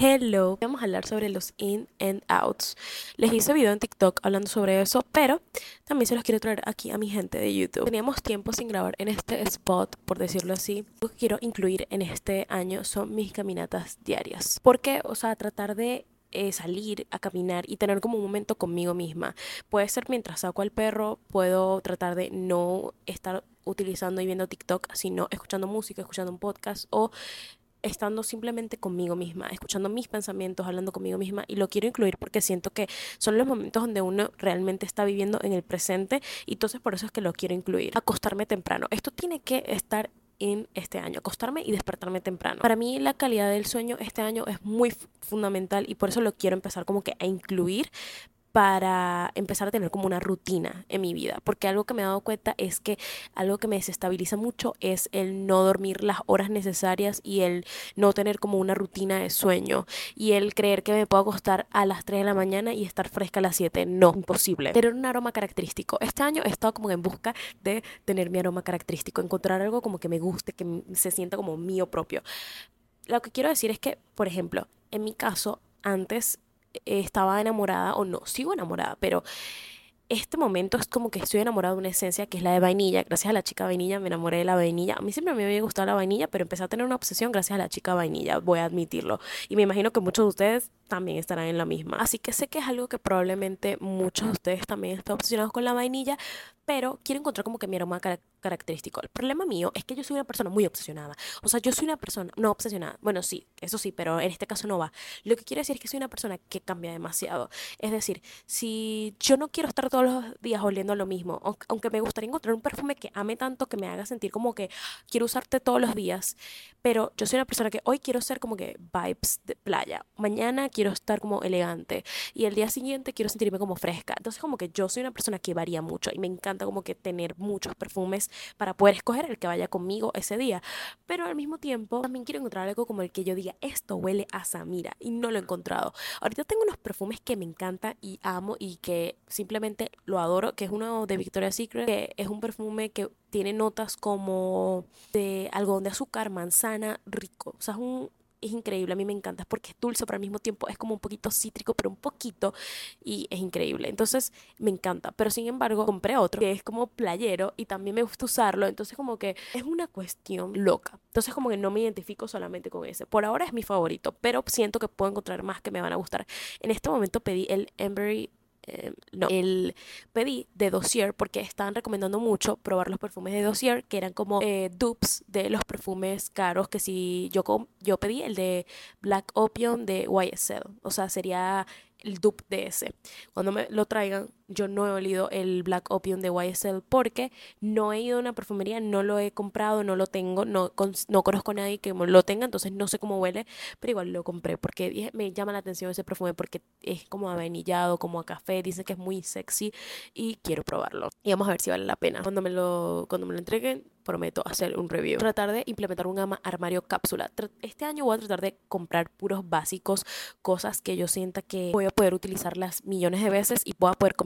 Hello, vamos a hablar sobre los in and outs. Les hice video en TikTok hablando sobre eso, pero también se los quiero traer aquí a mi gente de YouTube. Teníamos tiempo sin grabar en este spot, por decirlo así. Lo que quiero incluir en este año son mis caminatas diarias. Porque, o sea, tratar de eh, salir a caminar y tener como un momento conmigo misma. Puede ser mientras saco al perro, puedo tratar de no estar utilizando y viendo TikTok, sino escuchando música, escuchando un podcast o estando simplemente conmigo misma, escuchando mis pensamientos, hablando conmigo misma y lo quiero incluir porque siento que son los momentos donde uno realmente está viviendo en el presente y entonces por eso es que lo quiero incluir. Acostarme temprano. Esto tiene que estar en este año, acostarme y despertarme temprano. Para mí la calidad del sueño este año es muy fundamental y por eso lo quiero empezar como que a incluir para empezar a tener como una rutina en mi vida, porque algo que me he dado cuenta es que algo que me desestabiliza mucho es el no dormir las horas necesarias y el no tener como una rutina de sueño y el creer que me puedo acostar a las 3 de la mañana y estar fresca a las 7. No, imposible. Tener un aroma característico. Este año he estado como en busca de tener mi aroma característico, encontrar algo como que me guste, que se sienta como mío propio. Lo que quiero decir es que, por ejemplo, en mi caso, antes estaba enamorada o no, sigo enamorada, pero este momento es como que estoy enamorada de una esencia que es la de vainilla. Gracias a la chica vainilla me enamoré de la vainilla. A mí siempre me había gustado la vainilla, pero empecé a tener una obsesión gracias a la chica vainilla, voy a admitirlo. Y me imagino que muchos de ustedes también estarán en la misma. Así que sé que es algo que probablemente muchos de ustedes también están obsesionados con la vainilla, pero quiero encontrar como que mi aroma característico. El problema mío es que yo soy una persona muy obsesionada. O sea, yo soy una persona no obsesionada. Bueno, sí, eso sí, pero en este caso no va. Lo que quiero decir es que soy una persona que cambia demasiado. Es decir, si yo no quiero estar todos los días oliendo lo mismo, aunque me gustaría encontrar un perfume que ame tanto, que me haga sentir como que quiero usarte todos los días, pero yo soy una persona que hoy quiero ser como que vibes de playa. Mañana quiero estar como elegante y el día siguiente quiero sentirme como fresca. Entonces como que yo soy una persona que varía mucho y me encanta como que tener muchos perfumes para poder escoger el que vaya conmigo ese día. Pero al mismo tiempo también quiero encontrar algo como el que yo diga, esto huele a Samira y no lo he encontrado. Ahorita tengo unos perfumes que me encantan y amo y que simplemente lo adoro, que es uno de Victoria's Secret, que es un perfume que tiene notas como de algodón de azúcar, manzana, rico. O sea, es un, es increíble, a mí me encanta porque es dulce, pero al mismo tiempo es como un poquito cítrico, pero un poquito y es increíble. Entonces me encanta, pero sin embargo compré otro que es como playero y también me gusta usarlo, entonces como que es una cuestión loca. Entonces como que no me identifico solamente con ese. Por ahora es mi favorito, pero siento que puedo encontrar más que me van a gustar. En este momento pedí el Embery eh, no, el pedí de Dossier porque estaban recomendando mucho probar los perfumes de Dossier que eran como eh, dupes de los perfumes caros que si yo, yo pedí el de Black Opium de YSL, o sea, sería el dupe de ese. Cuando me lo traigan, yo no he olido el Black Opium de YSL porque no he ido a una perfumería, no lo he comprado, no lo tengo, no, no conozco a nadie que lo tenga, entonces no sé cómo huele, pero igual lo compré porque me llama la atención ese perfume porque es como avenillado, como a café, dicen que es muy sexy y quiero probarlo. Y vamos a ver si vale la pena. Cuando me lo, cuando me lo entreguen, prometo hacer un review. Tratar de implementar un armario cápsula. Este año voy a tratar de comprar puros básicos, cosas que yo sienta que voy a poder utilizarlas millones de veces y voy a poder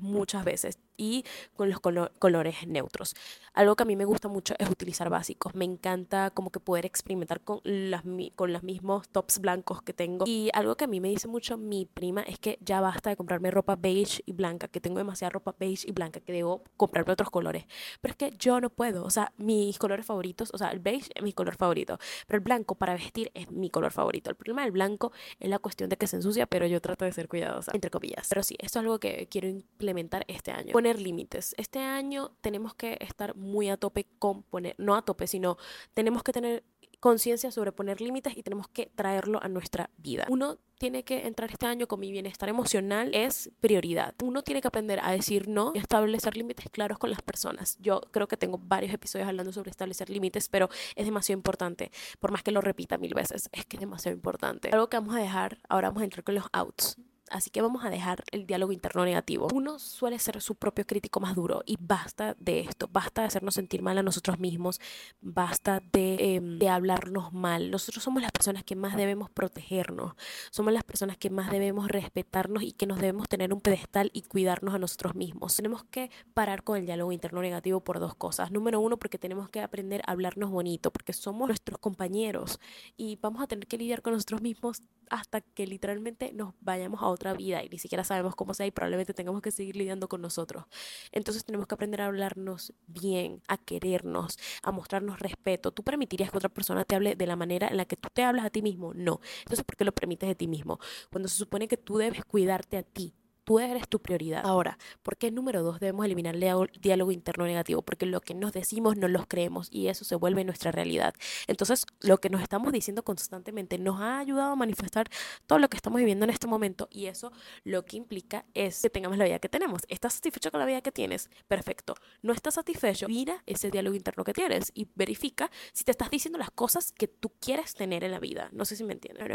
muchas veces y con los colores neutros. Algo que a mí me gusta mucho es utilizar básicos. Me encanta como que poder experimentar con, las, con los mismos tops blancos que tengo. Y algo que a mí me dice mucho mi prima es que ya basta de comprarme ropa beige y blanca, que tengo demasiada ropa beige y blanca, que debo comprarme otros colores. Pero es que yo no puedo. O sea, mis colores favoritos, o sea, el beige es mi color favorito, pero el blanco para vestir es mi color favorito. El problema del blanco es la cuestión de que se ensucia, pero yo trato de ser cuidadosa, entre comillas. Pero sí, esto es algo que quiero implementar este año. Poner límites. Este año tenemos que estar muy a tope con poner, no a tope, sino tenemos que tener conciencia sobre poner límites y tenemos que traerlo a nuestra vida. Uno tiene que entrar este año con mi bienestar emocional es prioridad. Uno tiene que aprender a decir no y establecer límites claros con las personas. Yo creo que tengo varios episodios hablando sobre establecer límites, pero es demasiado importante. Por más que lo repita mil veces, es que es demasiado importante. Algo que vamos a dejar, ahora vamos a entrar con los outs Así que vamos a dejar el diálogo interno negativo. Uno suele ser su propio crítico más duro y basta de esto, basta de hacernos sentir mal a nosotros mismos, basta de, em, de hablarnos mal. Nosotros somos las personas que más debemos protegernos, somos las personas que más debemos respetarnos y que nos debemos tener un pedestal y cuidarnos a nosotros mismos. Tenemos que parar con el diálogo interno negativo por dos cosas. Número uno, porque tenemos que aprender a hablarnos bonito, porque somos nuestros compañeros y vamos a tener que lidiar con nosotros mismos hasta que literalmente nos vayamos a otra vida y ni siquiera sabemos cómo sea y probablemente tengamos que seguir lidiando con nosotros. Entonces tenemos que aprender a hablarnos bien, a querernos, a mostrarnos respeto. ¿Tú permitirías que otra persona te hable de la manera en la que tú te hablas a ti mismo? No. Entonces, ¿por qué lo permites de ti mismo? Cuando se supone que tú debes cuidarte a ti, tú eres tu prioridad. Ahora, ¿por qué número dos debemos eliminar el diálogo interno negativo? Porque lo que nos decimos no los creemos y eso se vuelve nuestra realidad. Entonces, lo que nos estamos diciendo constantemente nos ha ayudado a manifestar todo lo que estamos viviendo en este momento y eso lo que implica es que tengamos la vida que tenemos. ¿Estás satisfecho con la vida que tienes? Perfecto. ¿No estás satisfecho? Mira ese diálogo interno que tienes y verifica si te estás diciendo las cosas que tú quieres tener en la vida. No sé si me entiendes.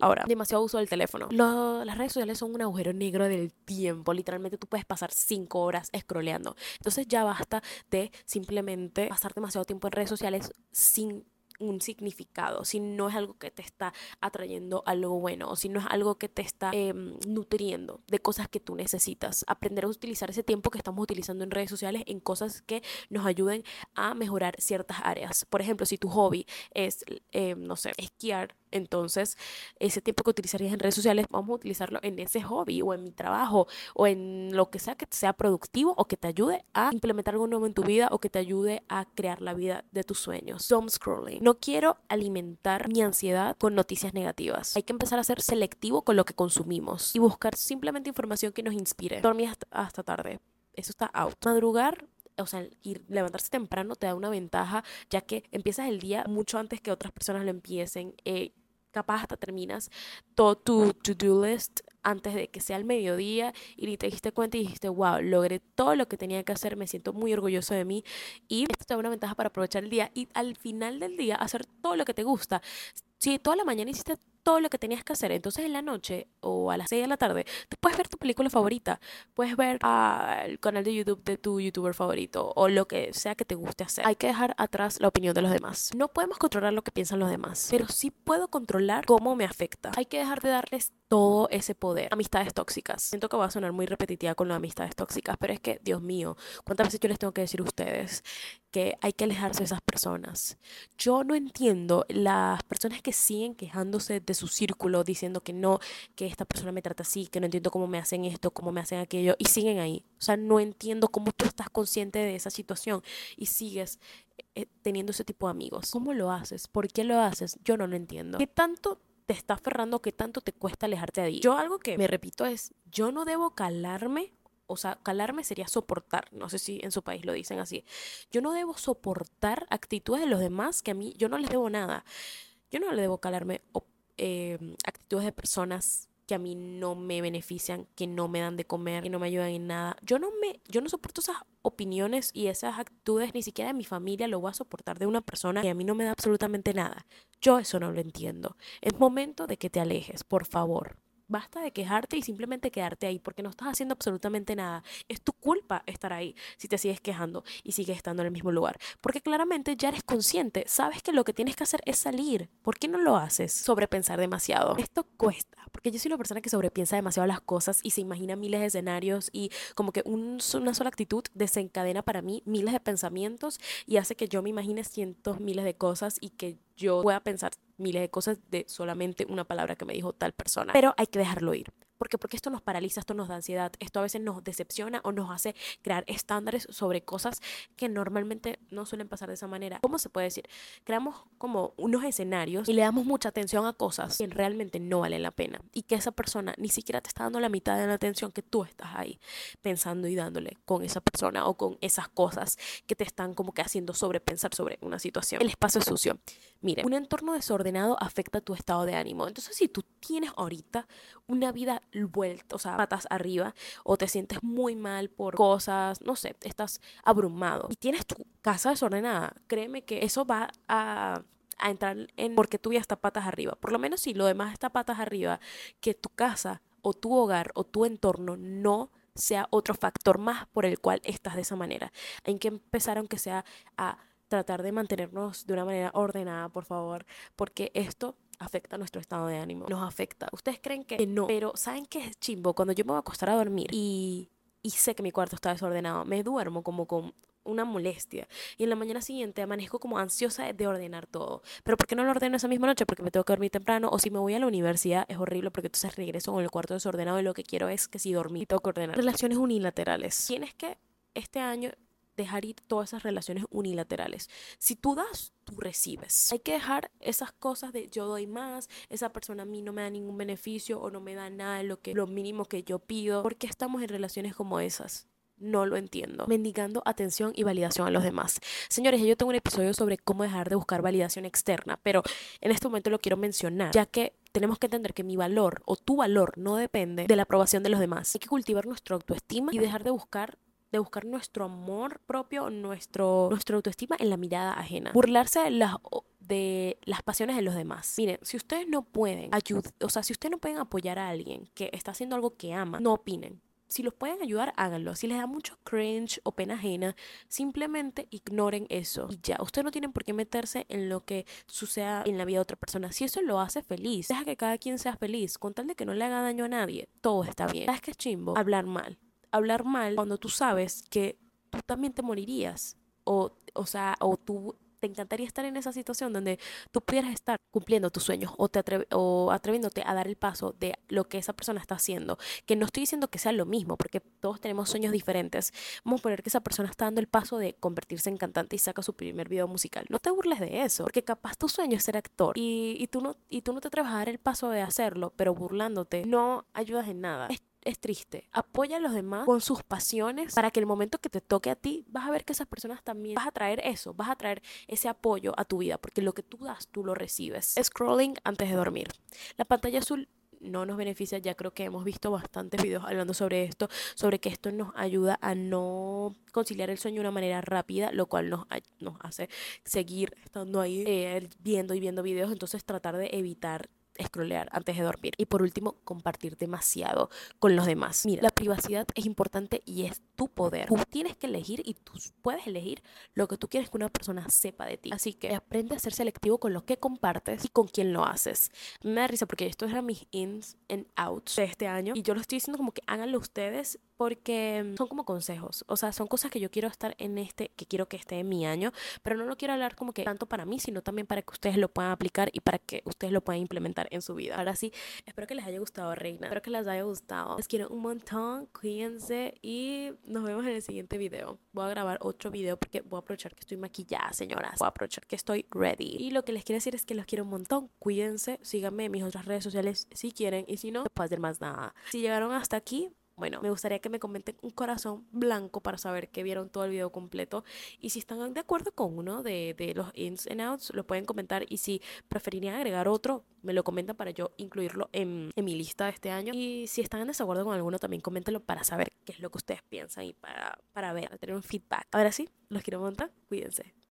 Ahora, demasiado uso del teléfono. las redes sociales son un agujero negro del tiempo. Literalmente tú puedes pasar cinco horas scrolleando. Entonces ya basta de simplemente pasar demasiado tiempo en redes sociales sin un significado, si no es algo que te está atrayendo algo bueno, o si no es algo que te está em, nutriendo de cosas que tú necesitas. Aprender a utilizar ese tiempo que estamos utilizando en redes sociales en cosas que nos ayuden a mejorar ciertas áreas. Por ejemplo, si tu hobby es, em, no sé, esquiar, entonces, ese tiempo que utilizarías en redes sociales, vamos a utilizarlo en ese hobby o en mi trabajo o en lo que sea que sea productivo o que te ayude a implementar algo nuevo en tu vida o que te ayude a crear la vida de tus sueños. Doom scrolling. No quiero alimentar mi ansiedad con noticias negativas. Hay que empezar a ser selectivo con lo que consumimos y buscar simplemente información que nos inspire. Dormir hasta, tarde. Eso está out. Madrugar o sea, ir, levantarse temprano te da una ventaja, ya que empiezas el día mucho antes que otras personas lo empiecen. Eh, capaz hasta terminas todo tu to-do list antes de que sea el mediodía y ni te diste cuenta y dijiste, wow, logré todo lo que tenía que hacer, me siento muy orgulloso de mí y esto te una ventaja para aprovechar el día y al final del día hacer todo lo que te gusta. Si toda la mañana hiciste todo lo que tenías que hacer. Entonces en la noche o a las 6 de la tarde, tú puedes ver tu película favorita, puedes ver el canal de YouTube de tu youtuber favorito o lo que sea que te guste hacer. Hay que dejar atrás la opinión de los demás. No podemos controlar lo que piensan los demás, pero sí puedo controlar cómo me afecta. Hay que dejar de darles todo ese poder. Amistades tóxicas. Siento que va a sonar muy repetitiva con las amistades tóxicas, pero es que, Dios mío, ¿cuántas veces yo les tengo que decir a ustedes que hay que alejarse de esas personas? Yo no entiendo las personas que siguen quejándose de su círculo, diciendo que no, que esta persona me trata así, que no entiendo cómo me hacen esto, cómo me hacen aquello, y siguen ahí. O sea, no entiendo cómo tú estás consciente de esa situación y sigues eh, teniendo ese tipo de amigos. ¿Cómo lo haces? ¿Por qué lo haces? Yo no lo entiendo. ¿Qué tanto te está aferrando, qué tanto te cuesta alejarte de ahí. Yo algo que me repito es, yo no debo calarme, o sea, calarme sería soportar, no sé si en su país lo dicen así. Yo no debo soportar actitudes de los demás que a mí, yo no les debo nada. Yo no le debo calarme eh, actitudes de personas que a mí no me benefician, que no me dan de comer, que no me ayudan en nada. Yo no me, yo no soporto esas opiniones y esas actitudes ni siquiera de mi familia lo voy a soportar de una persona que a mí no me da absolutamente nada. Yo eso no lo entiendo. Es momento de que te alejes, por favor. Basta de quejarte y simplemente quedarte ahí porque no estás haciendo absolutamente nada. Es tu culpa estar ahí si te sigues quejando y sigues estando en el mismo lugar. Porque claramente ya eres consciente, sabes que lo que tienes que hacer es salir. ¿Por qué no lo haces? Sobrepensar demasiado. Esto cuesta, porque yo soy una persona que sobrepiensa demasiado las cosas y se imagina miles de escenarios y como que una sola actitud desencadena para mí miles de pensamientos y hace que yo me imagine cientos, miles de cosas y que yo pueda pensar miles de cosas de solamente una palabra que me dijo tal persona. Pero hay que dejarlo ir. ¿Por qué? Porque esto nos paraliza, esto nos da ansiedad, esto a veces nos decepciona o nos hace crear estándares sobre cosas que normalmente no suelen pasar de esa manera. ¿Cómo se puede decir? Creamos como unos escenarios y le damos mucha atención a cosas que realmente no valen la pena y que esa persona ni siquiera te está dando la mitad de la atención que tú estás ahí pensando y dándole con esa persona o con esas cosas que te están como que haciendo sobrepensar sobre una situación. El espacio es sucio. Mire, un entorno desordenado afecta tu estado de ánimo. Entonces, si tú tienes ahorita una vida vuelta, o sea, patas arriba, o te sientes muy mal por cosas, no sé, estás abrumado y tienes tu casa desordenada, créeme que eso va a entrar en porque tú ya está patas arriba. Por lo menos si lo demás está patas arriba, que tu casa o tu hogar o tu entorno no sea otro factor más por el cual estás de esa manera. Hay que empezar, aunque sea, a tratar de mantenernos de una manera ordenada, por favor, porque esto afecta nuestro estado de ánimo, nos afecta. Ustedes creen que no, pero ¿saben qué es chimbo? Cuando yo me voy a acostar a dormir y, y sé que mi cuarto está desordenado, me duermo como con una molestia. Y en la mañana siguiente amanezco como ansiosa de ordenar todo. Pero ¿por qué no lo ordeno esa misma noche? Porque me tengo que dormir temprano. O si me voy a la universidad es horrible porque entonces regreso con el cuarto desordenado y lo que quiero es que si dormí tengo que ordenar. Relaciones unilaterales. Tienes que este año dejar ir todas esas relaciones unilaterales. Si tú das, tú recibes. Hay que dejar esas cosas de yo doy más, esa persona a mí no me da ningún beneficio o no me da nada lo que lo mínimo que yo pido. ¿Por qué estamos en relaciones como esas? No lo entiendo. Mendigando atención y validación a los demás. Señores, yo tengo un episodio sobre cómo dejar de buscar validación externa, pero en este momento lo quiero mencionar, ya que tenemos que entender que mi valor o tu valor no depende de la aprobación de los demás. Hay que cultivar nuestra autoestima y dejar de buscar de buscar nuestro amor propio, nuestro, nuestra autoestima en la mirada ajena. Burlarse de las, de las pasiones de los demás. Miren, si ustedes no pueden ayudar, o sea, si ustedes no pueden apoyar a alguien que está haciendo algo que ama, no opinen. Si los pueden ayudar, háganlo. Si les da mucho cringe o pena ajena, simplemente ignoren eso. Y ya, ustedes no tienen por qué meterse en lo que suceda en la vida de otra persona. Si eso lo hace feliz, deja que cada quien sea feliz. Con tal de que no le haga daño a nadie, todo está bien. ¿Sabes qué chimbo? Hablar mal hablar mal cuando tú sabes que tú también te morirías. O, o sea, o tú te encantaría estar en esa situación donde tú pudieras estar cumpliendo tus sueños o, te o atreviéndote a dar el paso de lo que esa persona está haciendo. Que no estoy diciendo que sea lo mismo, porque todos tenemos sueños diferentes. Vamos a poner que esa persona está dando el paso de convertirse en cantante y saca su primer video musical. No te burles de eso, porque capaz tu sueño es ser actor y, y, tú, no, y tú no te atreves a dar el paso de hacerlo, pero burlándote no ayudas en nada triste. Apoya a los demás con sus pasiones para que el momento que te toque a ti, vas a ver que esas personas también, vas a traer eso, vas a traer ese apoyo a tu vida, porque lo que tú das, tú lo recibes. Scrolling antes de dormir. La pantalla azul no nos beneficia, ya creo que hemos visto bastantes videos hablando sobre esto, sobre que esto nos ayuda a no conciliar el sueño de una manera rápida, lo cual nos, nos hace seguir estando ahí eh, viendo y viendo videos, entonces tratar de evitar scrollear antes de dormir. Y por último, compartir demasiado con los demás. Mira, la privacidad es importante y es tu poder. Tú tienes que elegir y tú puedes elegir lo que tú quieres que una persona sepa de ti. Así que aprende a ser selectivo con lo que compartes y con quién lo haces. Me da risa porque esto era mis ins and outs de este año y yo lo estoy diciendo como que háganlo ustedes porque son como consejos, o sea, son cosas que yo quiero estar en este, que quiero que esté en mi año, pero no lo quiero hablar como que tanto para mí, sino también para que ustedes lo puedan aplicar y para que ustedes lo puedan implementar en su vida. Ahora sí, espero que les haya gustado, Reina, espero que les haya gustado. Les quiero un montón, cuídense y nos vemos en el siguiente video. Voy a grabar otro video porque voy a aprovechar que estoy maquillada, señoras. Voy a aprovechar que estoy ready. Y lo que les quiero decir es que los quiero un montón, cuídense, síganme en mis otras redes sociales si quieren y si no, puedo hacer más nada. Si llegaron hasta aquí, bueno, me gustaría que me comenten un corazón blanco para saber que vieron todo el video completo. Y si están de acuerdo con uno de, de los ins and outs, lo pueden comentar. Y si preferirían agregar otro, me lo comentan para yo incluirlo en, en mi lista de este año. Y si están en desacuerdo con alguno, también coméntenlo para saber qué es lo que ustedes piensan y para, para ver, para tener un feedback. Ahora sí, los quiero montar. Cuídense.